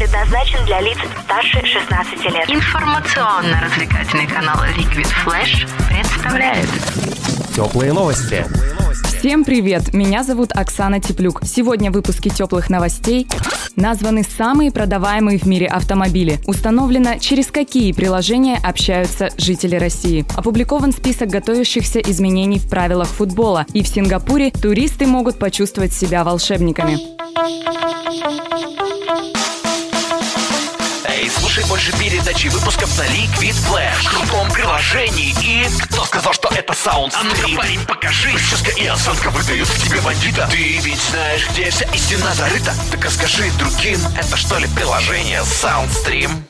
предназначен для лиц старше 16 лет. Информационно-развлекательный канал Liquid Flash представляет Теплые новости. Всем привет! Меня зовут Оксана Теплюк. Сегодня в выпуске теплых новостей названы самые продаваемые в мире автомобили. Установлено, через какие приложения общаются жители России. Опубликован список готовящихся изменений в правилах футбола. И в Сингапуре туристы могут почувствовать себя волшебниками. Слушай больше передачи выпусков на Liquid Flash в крутом приложении. И кто сказал, что это саунд А ну-ка, парень, покажи. Прическа и осанка выдают в тебе бандита. Ты ведь знаешь, где вся истина зарыта. Так расскажи другим, это что ли приложение Soundstream?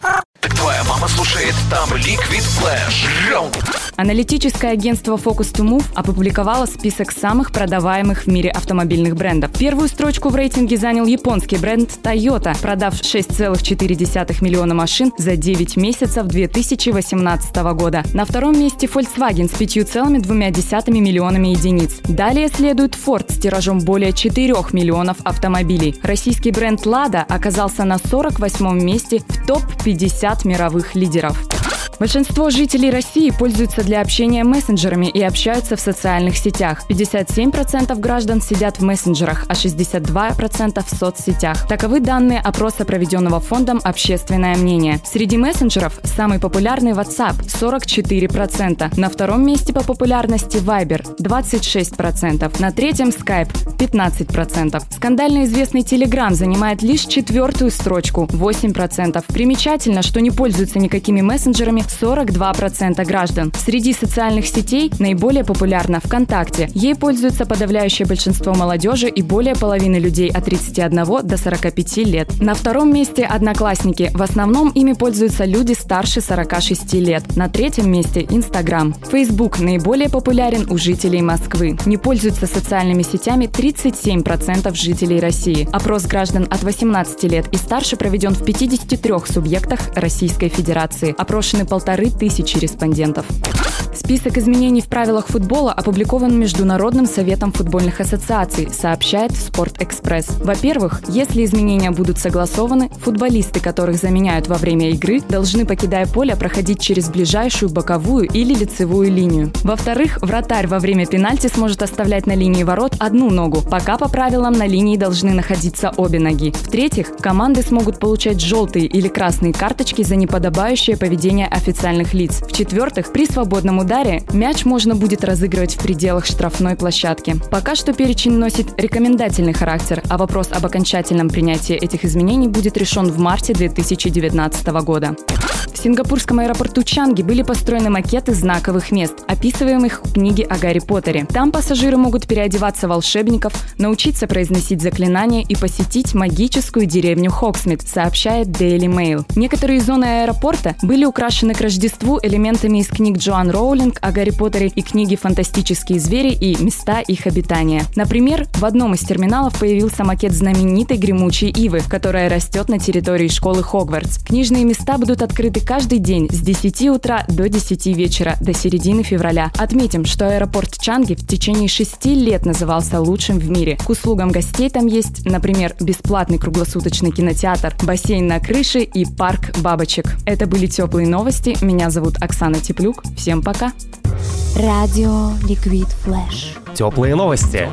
Твоя мама слушает там Liquid Flash. Аналитическое агентство Focus to Move опубликовало список самых продаваемых в мире автомобильных брендов. Первую строчку в рейтинге занял японский бренд Toyota, продав 6,4 миллиона машин за 9 месяцев 2018 года. На втором месте Volkswagen с 5,2 миллионами единиц. Далее следует Ford с тиражом более 4 миллионов автомобилей. Российский бренд Lada оказался на 48 месте в топ-50 мировых лидеров. Большинство жителей России пользуются для общения мессенджерами и общаются в социальных сетях. 57% граждан сидят в мессенджерах, а 62% в соцсетях. Таковы данные опроса, проведенного фондом «Общественное мнение». Среди мессенджеров самый популярный WhatsApp – 44%. На втором месте по популярности Viber – 26%. На третьем Skype – 15%. Скандально известный Telegram занимает лишь четвертую строчку – 8%. Примечательно, что не пользуются никакими мессенджерами 42% граждан. Среди социальных сетей наиболее популярна ВКонтакте. Ей пользуется подавляющее большинство молодежи и более половины людей от 31 до 45 лет. На втором месте Одноклассники. В основном ими пользуются люди старше 46 лет. На третьем месте Инстаграм. Facebook наиболее популярен у жителей Москвы. Не пользуются социальными сетями 37% жителей России. Опрос граждан от 18 лет и старше проведен в 53 субъектах Российской Федерации. Опрошены полторы тысячи респондентов. Список изменений в правилах футбола опубликован Международным советом футбольных ассоциаций, сообщает Спортэкспресс. Во-первых, если изменения будут согласованы, футболисты, которых заменяют во время игры, должны, покидая поле, проходить через ближайшую боковую или лицевую линию. Во-вторых, вратарь во время пенальти сможет оставлять на линии ворот одну ногу, пока по правилам на линии должны находиться обе ноги. В-третьих, команды смогут получать желтые или красные карточки за неподобающее поведение официальных лиц. В-четвертых, при свободном ударе мяч можно будет разыгрывать в пределах штрафной площадки. Пока что перечень носит рекомендательный характер, а вопрос об окончательном принятии этих изменений будет решен в марте 2019 года. В сингапурском аэропорту Чанги были построены макеты знаковых мест, описываемых в книге о Гарри Поттере. Там пассажиры могут переодеваться волшебников, научиться произносить заклинания и посетить магическую деревню Хоксмит, сообщает Daily Mail. Некоторые зоны аэропорта были украшены к Рождеству элементами из книг Джоан Роулинг о Гарри Поттере и книги «Фантастические звери» и «Места их обитания». Например, в одном из терминалов появился макет знаменитой гремучей ивы, которая растет на территории школы Хогвартс. Книжные места будут открыты каждый день с 10 утра до 10 вечера до середины февраля. Отметим, что аэропорт Чанги в течение шести лет назывался лучшим в мире. К услугам гостей там есть, например, бесплатный круглосуточный кинотеатр, бассейн на крыше и парк бабочек. Это были теплые новости. Меня зовут Оксана Теплюк. Всем пока. Радио Liquid Flash. Теплые новости.